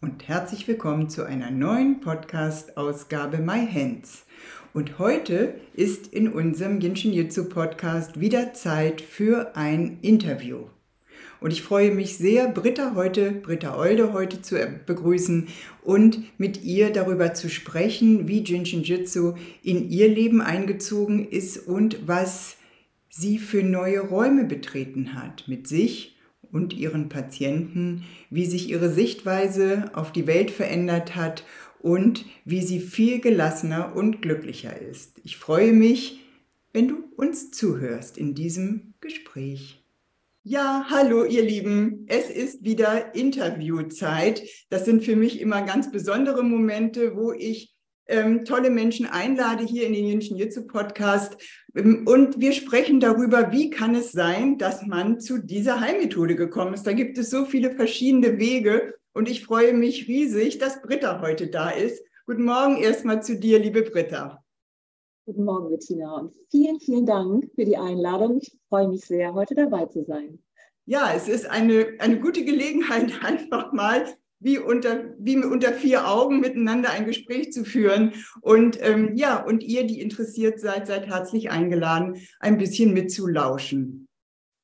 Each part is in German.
und herzlich willkommen zu einer neuen Podcast-Ausgabe My Hands. Und heute ist in unserem Jinshin Jitsu Podcast wieder Zeit für ein Interview. Und ich freue mich sehr, Britta heute, Britta Olde heute zu begrüßen und mit ihr darüber zu sprechen, wie Jinshin Jitsu in ihr Leben eingezogen ist und was sie für neue Räume betreten hat mit sich und ihren Patienten, wie sich ihre Sichtweise auf die Welt verändert hat und wie sie viel gelassener und glücklicher ist. Ich freue mich, wenn du uns zuhörst in diesem Gespräch. Ja, hallo ihr Lieben, es ist wieder Interviewzeit. Das sind für mich immer ganz besondere Momente, wo ich ähm, tolle Menschen einlade hier in den Jünschen Jitsu Podcast. Ähm, und wir sprechen darüber, wie kann es sein, dass man zu dieser Heilmethode gekommen ist. Da gibt es so viele verschiedene Wege. Und ich freue mich riesig, dass Britta heute da ist. Guten Morgen erstmal zu dir, liebe Britta. Guten Morgen, Bettina. Und vielen, vielen Dank für die Einladung. Ich freue mich sehr, heute dabei zu sein. Ja, es ist eine, eine gute Gelegenheit, einfach mal wie unter, wie unter vier Augen miteinander ein Gespräch zu führen. Und ähm, ja, und ihr, die interessiert seid, seid herzlich eingeladen, ein bisschen mitzulauschen.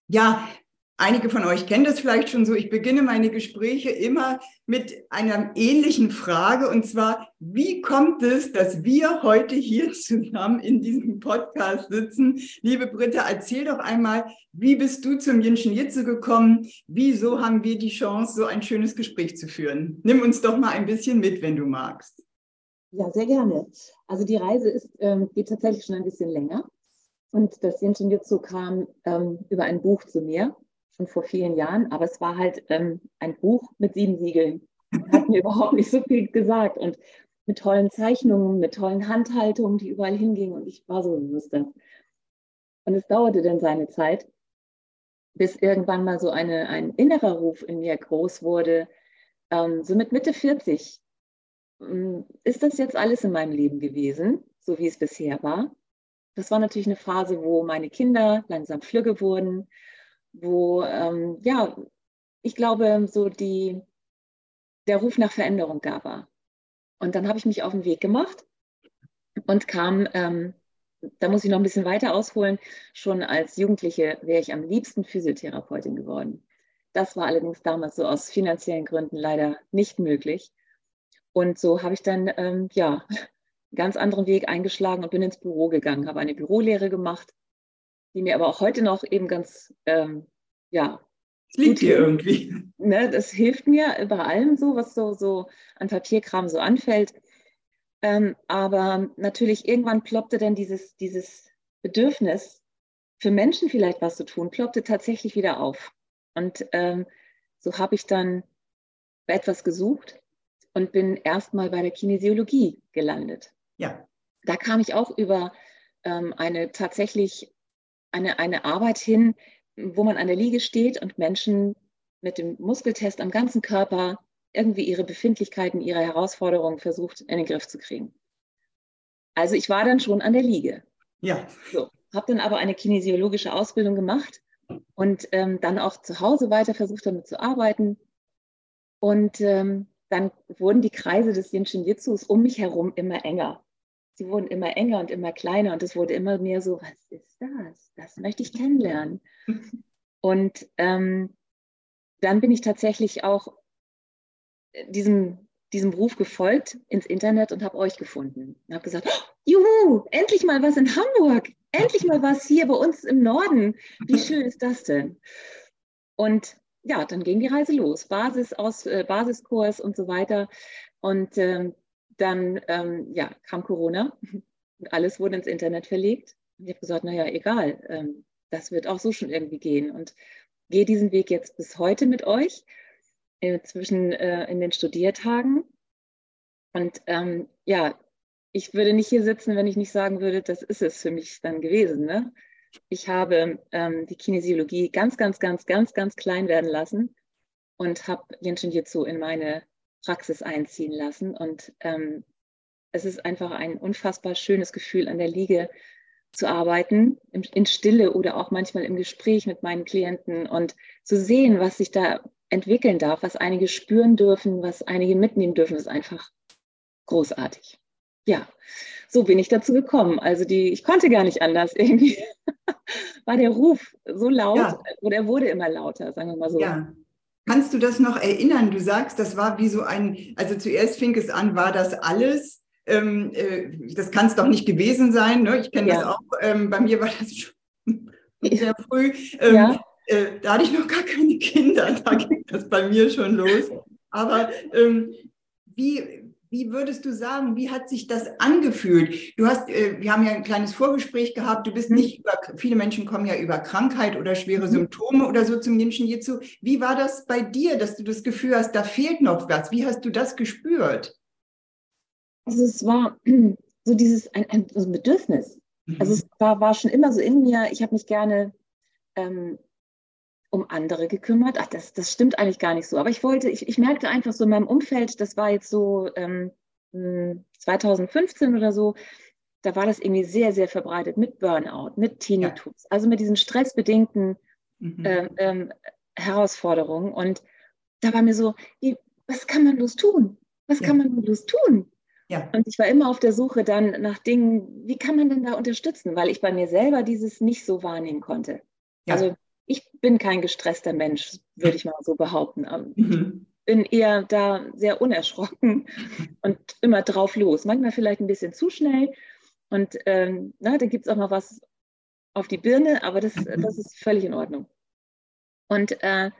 Ja, Einige von euch kennen das vielleicht schon so. Ich beginne meine Gespräche immer mit einer ähnlichen Frage und zwar, wie kommt es, dass wir heute hier zusammen in diesem Podcast sitzen? Liebe Britta, erzähl doch einmal, wie bist du zum Jinshin Jitsu gekommen? Wieso haben wir die Chance, so ein schönes Gespräch zu führen? Nimm uns doch mal ein bisschen mit, wenn du magst. Ja, sehr gerne. Also die Reise ist, ähm, geht tatsächlich schon ein bisschen länger. Und das Jinshin Jitsu kam ähm, über ein Buch zu mir schon vor vielen Jahren, aber es war halt ähm, ein Buch mit sieben Siegeln. Hat mir überhaupt nicht so viel gesagt und mit tollen Zeichnungen, mit tollen Handhaltungen, die überall hingingen und ich war so, was das? Und es dauerte dann seine Zeit, bis irgendwann mal so eine, ein innerer Ruf in mir groß wurde. Ähm, so mit Mitte 40 ähm, ist das jetzt alles in meinem Leben gewesen, so wie es bisher war. Das war natürlich eine Phase, wo meine Kinder langsam flügge wurden, wo, ähm, ja, ich glaube, so die, der Ruf nach Veränderung da war. Und dann habe ich mich auf den Weg gemacht und kam, ähm, da muss ich noch ein bisschen weiter ausholen, schon als Jugendliche wäre ich am liebsten Physiotherapeutin geworden. Das war allerdings damals so aus finanziellen Gründen leider nicht möglich. Und so habe ich dann ähm, ja einen ganz anderen Weg eingeschlagen und bin ins Büro gegangen, habe eine Bürolehre gemacht die mir aber auch heute noch eben ganz, ähm, ja. Es liegt dir irgendwie. Ne, das hilft mir bei allem so, was so, so an Papierkram so anfällt. Ähm, aber natürlich irgendwann ploppte dann dieses, dieses Bedürfnis, für Menschen vielleicht was zu tun, ploppte tatsächlich wieder auf. Und ähm, so habe ich dann etwas gesucht und bin erstmal bei der Kinesiologie gelandet. Ja. Da kam ich auch über ähm, eine tatsächlich eine, eine Arbeit hin, wo man an der Liege steht und Menschen mit dem Muskeltest am ganzen Körper irgendwie ihre Befindlichkeiten, ihre Herausforderungen versucht in den Griff zu kriegen. Also ich war dann schon an der Liege. Ja. So, habe dann aber eine kinesiologische Ausbildung gemacht und ähm, dann auch zu Hause weiter versucht damit zu arbeiten. Und ähm, dann wurden die Kreise des Jinshin Jitsus um mich herum immer enger sie wurden immer enger und immer kleiner und es wurde immer mehr so, was ist das? Das möchte ich kennenlernen. Und ähm, dann bin ich tatsächlich auch diesem, diesem Ruf gefolgt ins Internet und habe euch gefunden. Und habe gesagt, oh, juhu, endlich mal was in Hamburg, endlich mal was hier bei uns im Norden. Wie schön ist das denn? Und ja, dann ging die Reise los. Basis aus, äh, Basiskurs und so weiter. Und ähm, dann ähm, ja, kam Corona und alles wurde ins Internet verlegt. Und ich habe gesagt, naja, egal, ähm, das wird auch so schon irgendwie gehen. Und gehe diesen Weg jetzt bis heute mit euch, äh, zwischen äh, in den Studiertagen. Und ähm, ja, ich würde nicht hier sitzen, wenn ich nicht sagen würde, das ist es für mich dann gewesen. Ne? Ich habe ähm, die Kinesiologie ganz, ganz, ganz, ganz, ganz klein werden lassen und habe Yin Shin in meine Praxis einziehen lassen. Und ähm, es ist einfach ein unfassbar schönes Gefühl, an der Liege zu arbeiten, in Stille oder auch manchmal im Gespräch mit meinen Klienten und zu sehen, was sich da entwickeln darf, was einige spüren dürfen, was einige mitnehmen dürfen, ist einfach großartig. Ja, so bin ich dazu gekommen. Also die, ich konnte gar nicht anders. Irgendwie war der Ruf so laut ja. oder er wurde immer lauter, sagen wir mal so. Ja. Kannst du das noch erinnern? Du sagst, das war wie so ein, also zuerst fing es an, war das alles? Ähm, äh, das kann es doch nicht gewesen sein. Ne? Ich kenne ja. das auch. Ähm, bei mir war das schon sehr früh. Ähm, ja. äh, da hatte ich noch gar keine Kinder. Da ging das bei mir schon los. Aber ähm, wie, wie würdest du sagen, wie hat sich das angefühlt? Du hast, äh, wir haben ja ein kleines Vorgespräch gehabt. Du bist mhm. nicht über, viele Menschen kommen ja über Krankheit oder schwere mhm. Symptome oder so zum Jinshin Jitsu. Wie war das bei dir, dass du das Gefühl hast, da fehlt noch was? Wie hast du das gespürt? Also es war so dieses ein, ein, so ein Bedürfnis. Mhm. Also es war, war schon immer so in mir. Ich habe mich gerne ähm, um andere gekümmert. Ach, das, das stimmt eigentlich gar nicht so. Aber ich wollte, ich, ich merkte einfach so in meinem Umfeld, das war jetzt so ähm, 2015 hm, oder so, da war das irgendwie sehr, sehr verbreitet mit Burnout, mit Tinnitus, ja. also mit diesen stressbedingten mhm. äh, ähm, Herausforderungen. Und da war mir so, wie, was kann man bloß tun? Was ja. kann man bloß tun? Ja. Und ich war immer auf der Suche dann nach Dingen, wie kann man denn da unterstützen? Weil ich bei mir selber dieses nicht so wahrnehmen konnte. Ja. Also ich bin kein gestresster Mensch, würde ich mal so behaupten. Ähm, mhm. Bin eher da sehr unerschrocken und immer drauf los. Manchmal vielleicht ein bisschen zu schnell. Und ähm, na, da gibt es auch mal was auf die Birne, aber das, mhm. das ist völlig in Ordnung. Und äh,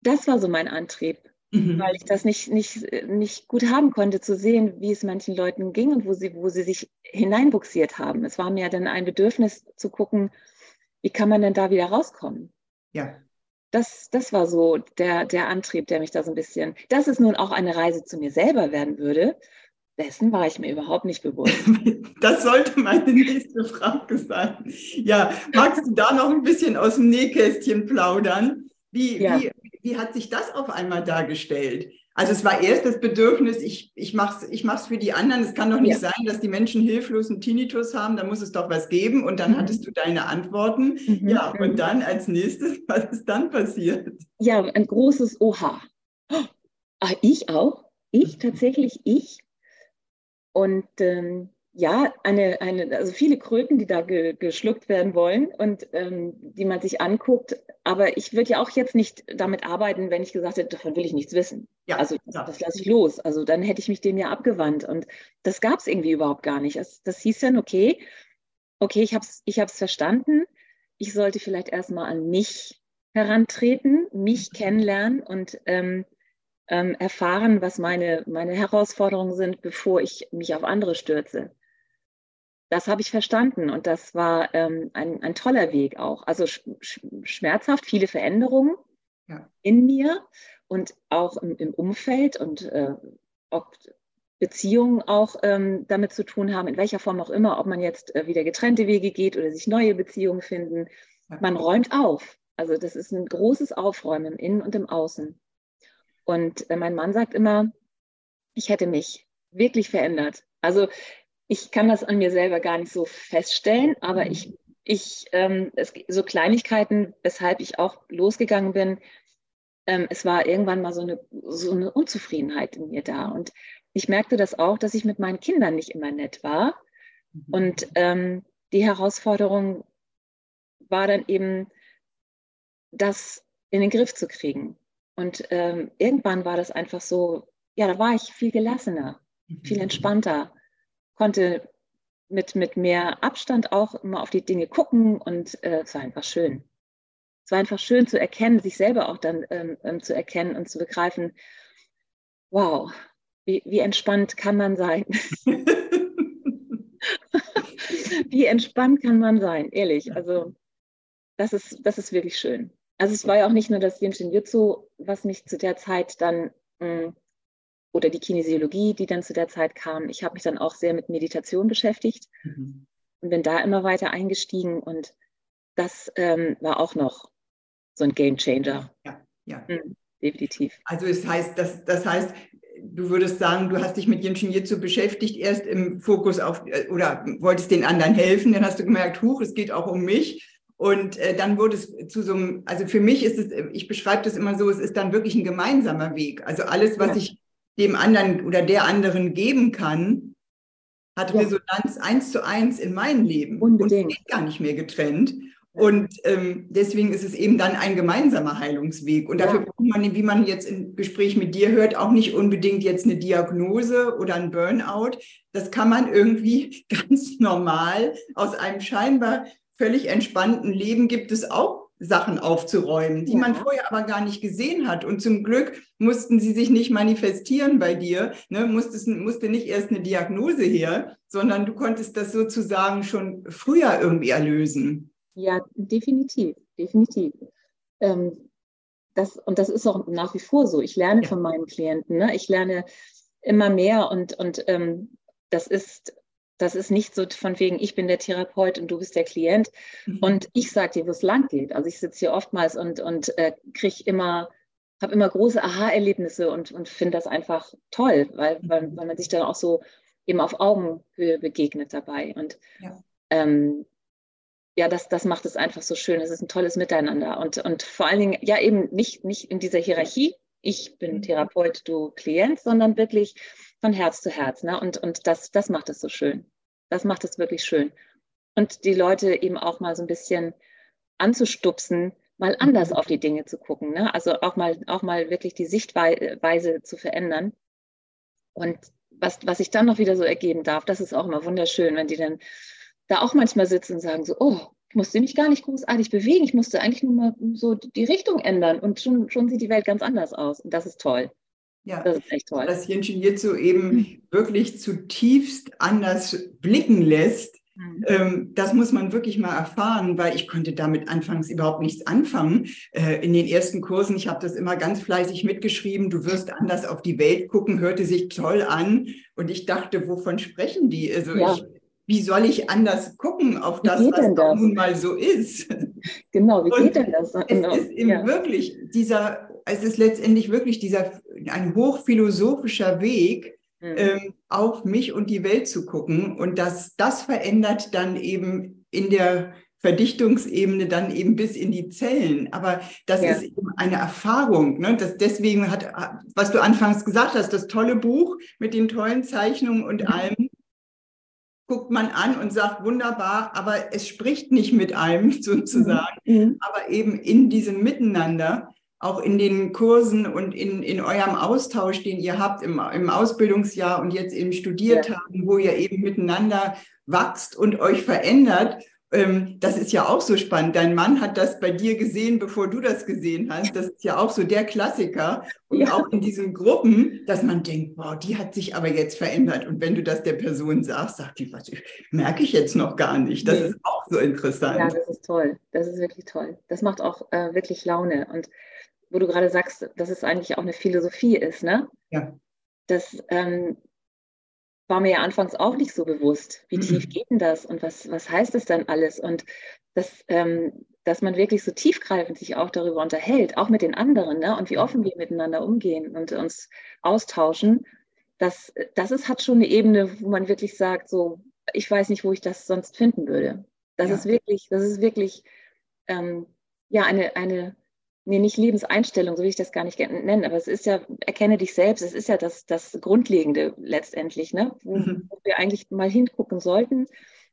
das war so mein Antrieb, mhm. weil ich das nicht, nicht, nicht gut haben konnte, zu sehen, wie es manchen Leuten ging und wo sie, wo sie sich hineinbuxiert haben. Es war mir dann ein Bedürfnis zu gucken, wie kann man denn da wieder rauskommen? Ja. Das, das war so der, der Antrieb, der mich da so ein bisschen, dass es nun auch eine Reise zu mir selber werden würde, dessen war ich mir überhaupt nicht bewusst. Das sollte meine nächste Frage sein. Ja, magst du da noch ein bisschen aus dem Nähkästchen plaudern? Wie, ja. wie, wie hat sich das auf einmal dargestellt? Also es war erst das Bedürfnis, ich, ich mache es ich mach's für die anderen. Es kann doch nicht ja. sein, dass die Menschen hilflosen Tinnitus haben, da muss es doch was geben. Und dann mhm. hattest du deine Antworten. Mhm. Ja, und mhm. dann als nächstes, was ist dann passiert? Ja, ein großes Oha. Ah, ich auch? Ich, tatsächlich ich? Und ähm, ja, eine, eine, also viele Kröten, die da ge, geschluckt werden wollen und ähm, die man sich anguckt. Aber ich würde ja auch jetzt nicht damit arbeiten, wenn ich gesagt hätte, davon will ich nichts wissen. Ja, also das, ja. das lasse ich los. Also dann hätte ich mich dem ja abgewandt. Und das gab es irgendwie überhaupt gar nicht. Das, das hieß dann, okay, okay, ich habe es ich verstanden. Ich sollte vielleicht erstmal an mich herantreten, mich mhm. kennenlernen und ähm, ähm, erfahren, was meine, meine Herausforderungen sind, bevor ich mich auf andere stürze das habe ich verstanden und das war ähm, ein, ein toller Weg auch. Also sch schmerzhaft, viele Veränderungen ja. in mir und auch im, im Umfeld und äh, ob Beziehungen auch ähm, damit zu tun haben, in welcher Form auch immer, ob man jetzt äh, wieder getrennte Wege geht oder sich neue Beziehungen finden. Ja. Man räumt auf. Also das ist ein großes Aufräumen im Innen und im Außen. Und äh, mein Mann sagt immer, ich hätte mich wirklich verändert. Also ich kann das an mir selber gar nicht so feststellen, aber mhm. ich, ich ähm, es, so Kleinigkeiten, weshalb ich auch losgegangen bin, ähm, es war irgendwann mal so eine, so eine Unzufriedenheit in mir da. Und ich merkte das auch, dass ich mit meinen Kindern nicht immer nett war. Mhm. Und ähm, die Herausforderung war dann eben, das in den Griff zu kriegen. Und ähm, irgendwann war das einfach so, ja, da war ich viel gelassener, viel mhm. entspannter konnte mit, mit mehr Abstand auch immer auf die Dinge gucken und äh, es war einfach schön. Es war einfach schön zu erkennen, sich selber auch dann ähm, ähm, zu erkennen und zu begreifen, wow, wie, wie entspannt kann man sein? wie entspannt kann man sein, ehrlich. Also das ist, das ist wirklich schön. Also es war ja auch nicht nur das Jinshin Jutsu, was mich zu der Zeit dann mh, hm, oder die Kinesiologie, die dann zu der Zeit kam. Ich habe mich dann auch sehr mit Meditation beschäftigt mhm. und bin da immer weiter eingestiegen und das ähm, war auch noch so ein Game Changer. Ja, ja. Mhm, definitiv. Also es heißt, das, das heißt, du würdest sagen, du hast dich mit Jinshin Jitsu beschäftigt, erst im Fokus auf, äh, oder wolltest den anderen helfen, dann hast du gemerkt, huch, es geht auch um mich. Und äh, dann wurde es zu so einem, also für mich ist es, ich beschreibe das immer so, es ist dann wirklich ein gemeinsamer Weg. Also alles, was ja. ich dem anderen oder der anderen geben kann, hat ja. Resonanz eins zu eins in mein Leben. Unbedingt. Und geht gar nicht mehr getrennt. Und ähm, deswegen ist es eben dann ein gemeinsamer Heilungsweg. Und dafür ja. braucht man, wie man jetzt im Gespräch mit dir hört, auch nicht unbedingt jetzt eine Diagnose oder ein Burnout. Das kann man irgendwie ganz normal aus einem scheinbar völlig entspannten Leben gibt es auch Sachen aufzuräumen, die ja. man vorher aber gar nicht gesehen hat. Und zum Glück mussten sie sich nicht manifestieren bei dir, ne? Musstest, musste nicht erst eine Diagnose her, sondern du konntest das sozusagen schon früher irgendwie erlösen. Ja, definitiv, definitiv. Ähm, das, und das ist auch nach wie vor so. Ich lerne ja. von meinen Klienten. Ne? Ich lerne immer mehr und, und ähm, das ist das ist nicht so von wegen, ich bin der Therapeut und du bist der Klient mhm. und ich sage dir, wo es lang geht. Also ich sitze hier oftmals und, und äh, kriege immer, habe immer große Aha-Erlebnisse und, und finde das einfach toll, weil, mhm. weil, weil man sich dann auch so eben auf Augenhöhe begegnet dabei. Und ja. ähm, ja, das, das macht es einfach so schön. Es ist ein tolles Miteinander. Und, und vor allen Dingen, ja, eben nicht, nicht in dieser Hierarchie, ich bin mhm. Therapeut, du Klient, sondern wirklich von Herz zu Herz. Ne? Und, und das, das macht es so schön. Das macht es wirklich schön. Und die Leute eben auch mal so ein bisschen anzustupsen, mal anders mhm. auf die Dinge zu gucken. Ne? Also auch mal, auch mal wirklich die Sichtweise zu verändern. Und was, was sich dann noch wieder so ergeben darf, das ist auch immer wunderschön, wenn die dann da auch manchmal sitzen und sagen so, oh, ich musste mich gar nicht großartig bewegen, ich musste eigentlich nur mal so die Richtung ändern und schon, schon sieht die Welt ganz anders aus. Und das ist toll. Ja, das ist echt toll. Dass Jinshin Jitsu eben wirklich zutiefst anders blicken lässt. Mhm. Ähm, das muss man wirklich mal erfahren, weil ich konnte damit anfangs überhaupt nichts anfangen. Äh, in den ersten Kursen, ich habe das immer ganz fleißig mitgeschrieben, du wirst anders auf die Welt gucken, hörte sich toll an. Und ich dachte, wovon sprechen die? Also ja. ich wie soll ich anders gucken auf das, was das? nun mal so ist? Genau, wie und geht denn das? Genau. Es ist eben ja. wirklich dieser, es ist letztendlich wirklich dieser, ein hochphilosophischer Weg, mhm. ähm, auf mich und die Welt zu gucken. Und das, das verändert dann eben in der Verdichtungsebene dann eben bis in die Zellen. Aber das ja. ist eben eine Erfahrung. Ne? Das deswegen hat, was du anfangs gesagt hast, das tolle Buch mit den tollen Zeichnungen und mhm. allem, guckt man an und sagt, wunderbar, aber es spricht nicht mit einem sozusagen, mhm. mhm. aber eben in diesem Miteinander, auch in den Kursen und in, in eurem Austausch, den ihr habt im, im Ausbildungsjahr und jetzt im Studiertagen, ja. wo ihr eben miteinander wachst und euch verändert ähm, das ist ja auch so spannend. Dein Mann hat das bei dir gesehen, bevor du das gesehen hast. Das ist ja auch so der Klassiker. Und ja. auch in diesen Gruppen, dass man denkt, wow, die hat sich aber jetzt verändert. Und wenn du das der Person sagst, sagt die, was merke ich jetzt noch gar nicht. Das nee. ist auch so interessant. Ja, das ist toll. Das ist wirklich toll. Das macht auch äh, wirklich Laune. Und wo du gerade sagst, dass es eigentlich auch eine Philosophie ist, ne? Ja. Das, ähm, war mir ja anfangs auch nicht so bewusst, wie tief geht denn das und was, was heißt das dann alles? Und das, ähm, dass man wirklich so tiefgreifend sich auch darüber unterhält, auch mit den anderen, ne? und wie offen wir miteinander umgehen und uns austauschen, das, das ist, hat schon eine Ebene, wo man wirklich sagt, so, ich weiß nicht, wo ich das sonst finden würde. Das ja. ist wirklich, das ist wirklich ähm, ja, eine, eine nee, nicht Lebenseinstellung, so will ich das gar nicht nennen, aber es ist ja, erkenne dich selbst, es ist ja das, das Grundlegende letztendlich, ne? wo, mhm. wo wir eigentlich mal hingucken sollten,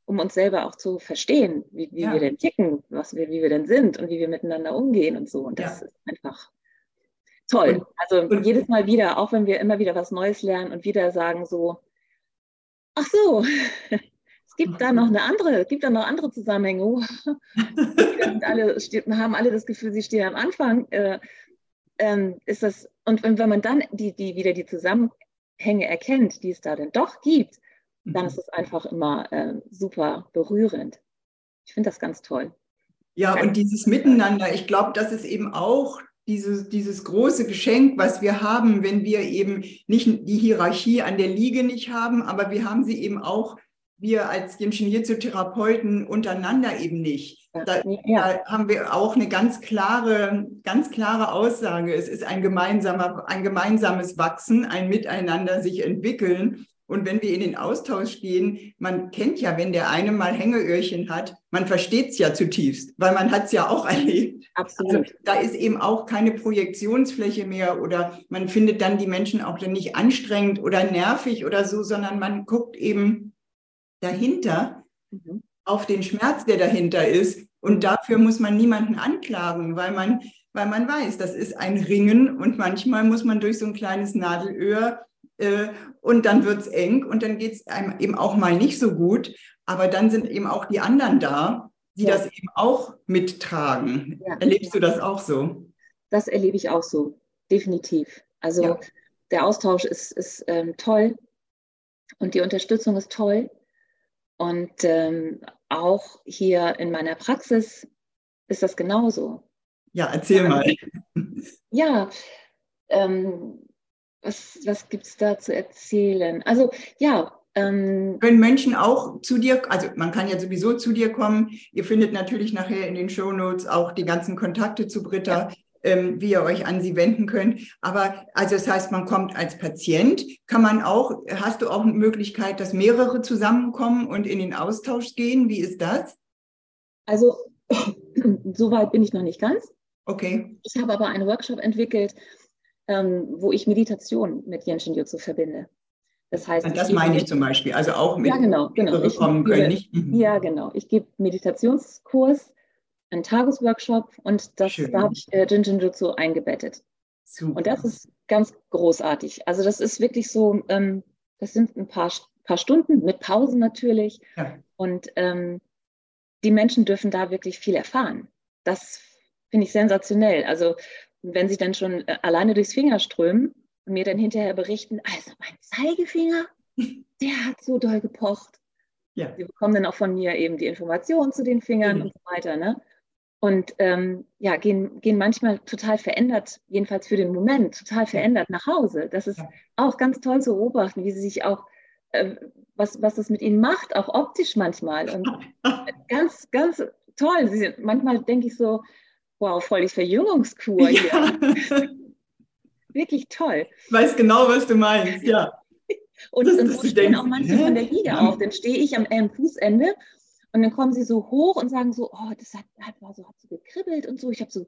um uns selber auch zu verstehen, wie, wie ja. wir denn ticken, was wir, wie wir denn sind und wie wir miteinander umgehen und so. Und das ja. ist einfach toll. Also und, jedes Mal wieder, auch wenn wir immer wieder was Neues lernen und wieder sagen so, ach so, gibt da noch eine andere, gibt da noch andere Zusammenhänge. Alle, haben alle das Gefühl, sie stehen am Anfang. Äh, ähm, ist das, und wenn, wenn man dann die, die wieder die Zusammenhänge erkennt, die es da denn doch gibt, dann mhm. ist es einfach immer äh, super berührend. Ich finde das ganz toll. Ja, und dieses Miteinander, ich glaube, das ist eben auch dieses, dieses große Geschenk, was wir haben, wenn wir eben nicht die Hierarchie an der Liege nicht haben, aber wir haben sie eben auch, wir als Therapeuten untereinander eben nicht. Da, ja. da, haben wir auch eine ganz klare, ganz klare Aussage. Es ist ein, gemeinsamer, ein gemeinsames Wachsen, ein Miteinander sich entwickeln. Und wenn wir in den Austausch gehen, man kennt ja, wenn der eine mal Hängeöhrchen hat, man versteht es ja zutiefst, weil man hat es ja auch erlebt. Absolut. Also, da ist eben auch keine Projektionsfläche mehr oder man findet dann die Menschen auch dann nicht anstrengend oder nervig oder so, sondern man guckt eben dahinter mhm. auf den Schmerz, der dahinter ist. Und dafür muss man niemanden anklagen, weil man, weil man weiß, das ist ein Ringen und manchmal muss man durch so ein kleines Nadelöhr äh, und dann wird es eng und dann geht es einem eben auch mal nicht so gut. Aber dann sind eben auch die anderen da, die ja. das eben auch mittragen. Ja. Erlebst du das auch so? Das erlebe ich auch so, definitiv. Also ja. der Austausch ist, ist ähm, toll und die Unterstützung ist toll. Und ähm, auch hier in meiner Praxis ist das genauso. Ja, erzähl mal. Ja, ähm, was, was gibt es da zu erzählen? Also ja. Ähm, Können Menschen auch zu dir, also man kann ja sowieso zu dir kommen. Ihr findet natürlich nachher in den Show Notes auch die ganzen Kontakte zu Britta. Ja. Ähm, wie ihr euch an sie wenden könnt. Aber also das heißt, man kommt als Patient, kann man auch, hast du auch eine Möglichkeit, dass mehrere zusammenkommen und in den Austausch gehen? Wie ist das? Also so weit bin ich noch nicht ganz. Okay. Ich habe aber einen Workshop entwickelt, ähm, wo ich Meditation mit Yenshin Jutsu verbinde. Das heißt, das meine ich zum Beispiel, also auch mit ja, genau, genau. Ich kommen können. Nicht? Mhm. Ja, genau. Ich gebe Meditationskurs, einen Tagesworkshop und das, da habe ich äh, Jinjin Jutsu eingebettet. Super. Und das ist ganz großartig. Also das ist wirklich so, ähm, das sind ein paar, paar Stunden mit Pausen natürlich. Ja. Und ähm, die Menschen dürfen da wirklich viel erfahren. Das finde ich sensationell. Also wenn sie dann schon äh, alleine durchs Finger strömen und mir dann hinterher berichten, also mein Zeigefinger, der hat so doll gepocht. Ja. Sie bekommen dann auch von mir eben die Informationen zu den Fingern mhm. und so weiter. Ne? Und ähm, ja, gehen, gehen manchmal total verändert, jedenfalls für den Moment, total verändert nach Hause. Das ist auch ganz toll zu beobachten, wie sie sich auch, äh, was, was das mit ihnen macht, auch optisch manchmal. Und ganz, ganz toll. Sie, manchmal denke ich so, wow, voll die Verjüngungskur hier. Ja. Wirklich toll. Ich weiß genau, was du meinst, ja. und das, so stehen auch manche von der Liege auf. Dann stehe ich am äh, Fußende und dann kommen sie so hoch und sagen so, oh, das hat, hat, war so, hat so gekribbelt und so. Ich habe so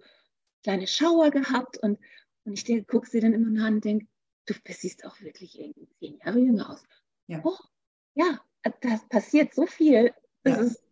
kleine Schauer gehabt und, und ich gucke sie dann immer nach und denke, du siehst auch wirklich irgendwie zehn Jahre jünger aus. Ja. Oh, ja, da passiert so viel. Das ja. ist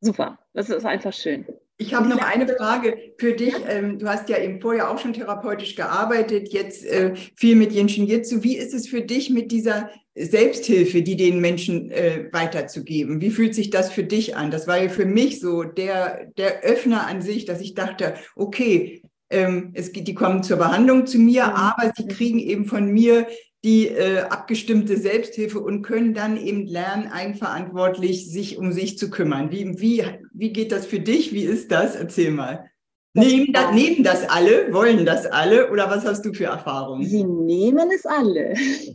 super. Das ist einfach schön. Ich habe noch eine Frage für dich. Ähm, du hast ja eben vorher auch schon therapeutisch gearbeitet, jetzt äh, viel mit Jinshin Jitsu. Wie ist es für dich mit dieser Selbsthilfe, die den Menschen äh, weiterzugeben? Wie fühlt sich das für dich an? Das war ja für mich so der, der Öffner an sich, dass ich dachte, okay, ähm, es, die kommen zur Behandlung zu mir, aber sie kriegen eben von mir die äh, abgestimmte Selbsthilfe und können dann eben lernen, eigenverantwortlich sich um sich zu kümmern. Wie, wie, wie geht das für dich? Wie ist das? Erzähl mal. Nehmen das, nehmen das alle? Wollen das alle? Oder was hast du für Erfahrungen? Sie nehmen es alle.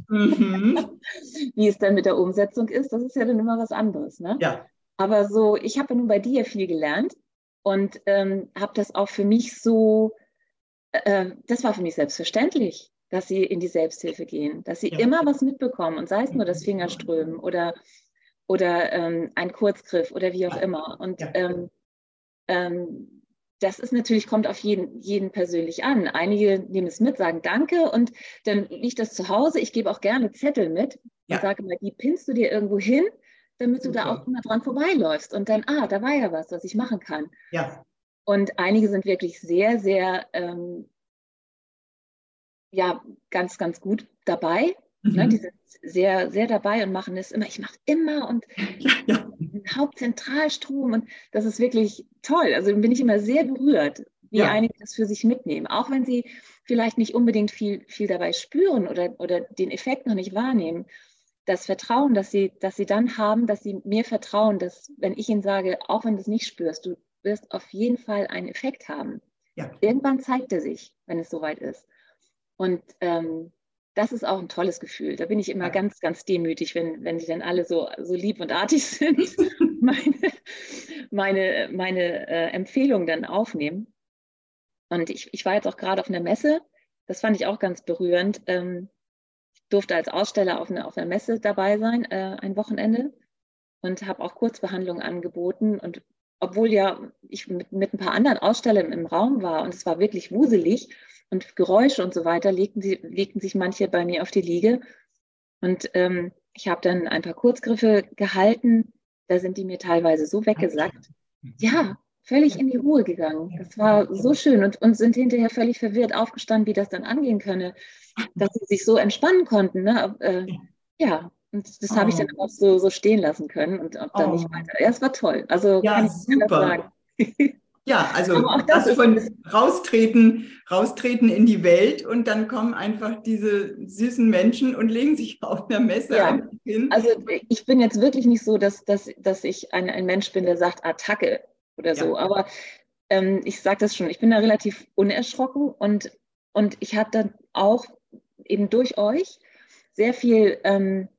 Mhm. Wie es dann mit der Umsetzung ist, das ist ja dann immer was anderes. Ne? Ja. Aber so, ich habe ja nun bei dir viel gelernt und ähm, habe das auch für mich so, äh, das war für mich selbstverständlich dass sie in die Selbsthilfe gehen, dass sie ja. immer was mitbekommen und sei es nur das Fingerströmen oder, oder ähm, ein Kurzgriff oder wie auch immer. Und ja. ähm, ähm, das ist natürlich, kommt auf jeden, jeden persönlich an. Einige nehmen es mit, sagen Danke und dann liegt das zu Hause. Ich gebe auch gerne Zettel mit ja. und sage mal, die pinnst du dir irgendwo hin, damit du da auch immer dran vorbeiläufst und dann, ah, da war ja was, was ich machen kann. Ja. Und einige sind wirklich sehr, sehr ähm, ja ganz, ganz gut dabei. Ne? Mhm. Ne, die sind sehr, sehr dabei und machen es immer. Ich mache immer und ja, ja. Hauptzentralstrom und das ist wirklich toll. Also bin ich immer sehr berührt, wie ja. einige das für sich mitnehmen, auch wenn sie vielleicht nicht unbedingt viel, viel dabei spüren oder, oder den Effekt noch nicht wahrnehmen. Das Vertrauen, dass sie, dass sie dann haben, dass sie mir vertrauen, dass wenn ich ihnen sage, auch wenn du es nicht spürst, du wirst auf jeden Fall einen Effekt haben. ja. irgendwann zeigt er sich, wenn es soweit ist. Und ähm, das ist auch ein tolles Gefühl. Da bin ich immer ja. ganz, ganz demütig, wenn, wenn sie dann alle so, so lieb und artig sind, meine, meine, meine äh, Empfehlungen dann aufnehmen. Und ich, ich war jetzt auch gerade auf einer Messe, das fand ich auch ganz berührend. Ähm, ich durfte als Aussteller auf einer, auf einer Messe dabei sein, äh, ein Wochenende, und habe auch Kurzbehandlungen angeboten. Und obwohl ja ich mit, mit ein paar anderen Ausstellern im Raum war und es war wirklich wuselig und Geräusche und so weiter, legten, sie, legten sich manche bei mir auf die Liege. Und ähm, ich habe dann ein paar Kurzgriffe gehalten. Da sind die mir teilweise so weggesackt. Ja, völlig in die Ruhe gegangen. Das war so schön und, und sind hinterher völlig verwirrt aufgestanden, wie das dann angehen könne, dass sie sich so entspannen konnten. Ne? Äh, ja, und das oh. habe ich dann oh. auch so, so stehen lassen können und auch dann oh. nicht weiter. Ja, es war toll. Also ja, kann ich super. sagen. Ja, also das, das von raustreten, raustreten in die Welt und dann kommen einfach diese süßen Menschen und legen sich auf der Messe ja. hin. Also ich bin jetzt wirklich nicht so, dass, dass, dass ich ein, ein Mensch bin, der sagt Attacke oder so. Ja. Aber ähm, ich sage das schon, ich bin da relativ unerschrocken und, und ich habe dann auch eben durch euch sehr viel ähm,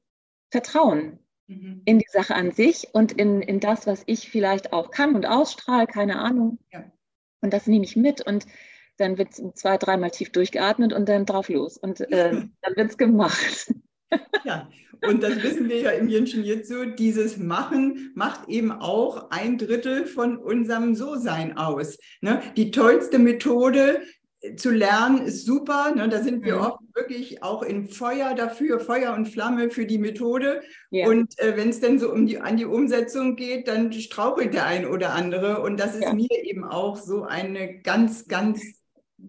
Vertrauen mhm. in die Sache an sich und in, in das, was ich vielleicht auch kann und ausstrahle, keine Ahnung. Ja. Und das nehme ich mit und dann wird zwei, dreimal tief durchgeatmet und dann drauf los. Und äh, dann wird es gemacht. Ja, und das wissen wir ja im Jinshin Jitsu, dieses Machen macht eben auch ein Drittel von unserem So-Sein aus. Ne? Die tollste Methode zu lernen ist super. Ne? Da sind wir mhm. oft wirklich auch in Feuer dafür, Feuer und Flamme für die Methode. Ja. Und äh, wenn es dann so um die, an die Umsetzung geht, dann strauchelt der ein oder andere. Und das ist ja. mir eben auch so eine ganz, ganz,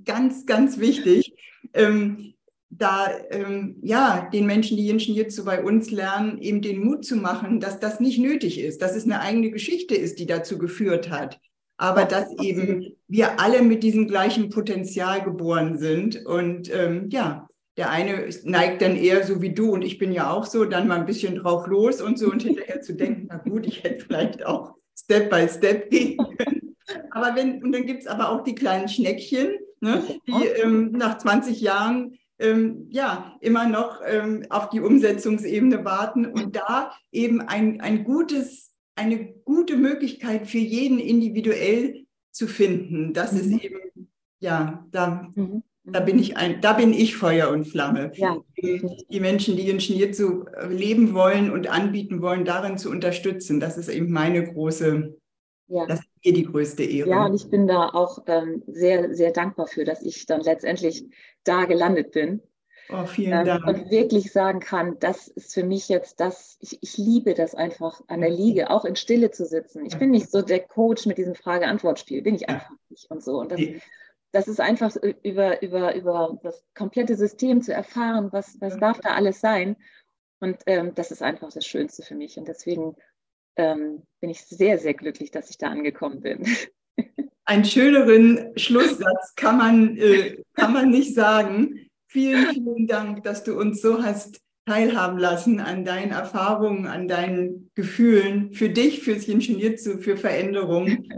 ganz, ganz wichtig. Ähm, da ähm, ja den Menschen, die Jinschen jetzt so bei uns lernen, eben den Mut zu machen, dass das nicht nötig ist, dass es eine eigene Geschichte ist, die dazu geführt hat. Aber dass eben wir alle mit diesem gleichen Potenzial geboren sind. Und ähm, ja, der eine neigt dann eher so wie du und ich bin ja auch so, dann mal ein bisschen drauf los und so und hinterher zu denken, na gut, ich hätte vielleicht auch Step by Step gehen können. Aber wenn, und dann gibt es aber auch die kleinen Schneckchen, ne, die ähm, nach 20 Jahren ähm, ja, immer noch ähm, auf die Umsetzungsebene warten und da eben ein, ein gutes, eine gute Möglichkeit für jeden individuell zu finden. Das mhm. ist eben, ja, da, mhm. da bin ich ein, da bin ich Feuer und Flamme. Ja. Die Menschen, die in Schnitzu leben wollen und anbieten wollen, darin zu unterstützen. Das ist eben meine große ja. Das ist ihr die größte Ehre. Ja, und ich bin da auch ähm, sehr, sehr dankbar für, dass ich dann letztendlich da gelandet bin. Oh, vielen ähm, Dank. Und wirklich sagen kann, das ist für mich jetzt das, ich, ich liebe das einfach an der Liege, auch in Stille zu sitzen. Ich bin nicht so der Coach mit diesem Frage-Antwort-Spiel, bin ich einfach nicht und so. Und das, das ist einfach über, über, über das komplette System zu erfahren, was, was darf da alles sein. Und ähm, das ist einfach das Schönste für mich. Und deswegen ähm, bin ich sehr, sehr glücklich, dass ich da angekommen bin. Einen schöneren Schlusssatz kann man, äh, kann man nicht sagen. Vielen, vielen Dank, dass du uns so hast teilhaben lassen an deinen Erfahrungen, an deinen Gefühlen, für dich, fürs Ingenieurzoo, für Veränderungen.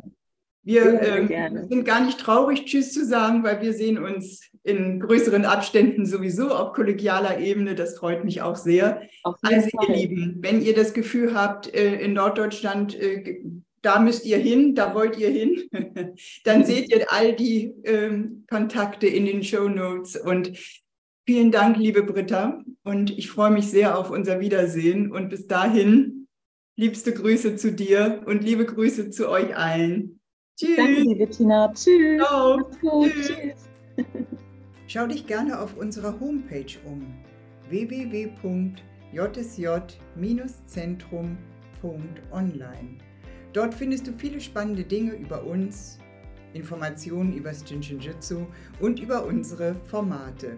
Wir äh, sind gar nicht traurig, Tschüss zu sagen, weil wir sehen uns in größeren Abständen sowieso auf kollegialer Ebene. Das freut mich auch sehr. Also Fall. ihr Lieben, wenn ihr das Gefühl habt, äh, in Norddeutschland, äh, da müsst ihr hin, da wollt ihr hin, dann seht ihr all die ähm, Kontakte in den Show Notes. Und vielen Dank, liebe Britta. Und ich freue mich sehr auf unser Wiedersehen. Und bis dahin, liebste Grüße zu dir und liebe Grüße zu euch allen. Tschüss. Danke, liebe Tina. Tschüss. Ciao. Tschüss. Tschüss. Schau dich gerne auf unserer Homepage um www.jsj-zentrum.online. Dort findest du viele spannende Dinge über uns, Informationen über das Jinshinjutsu und über unsere Formate.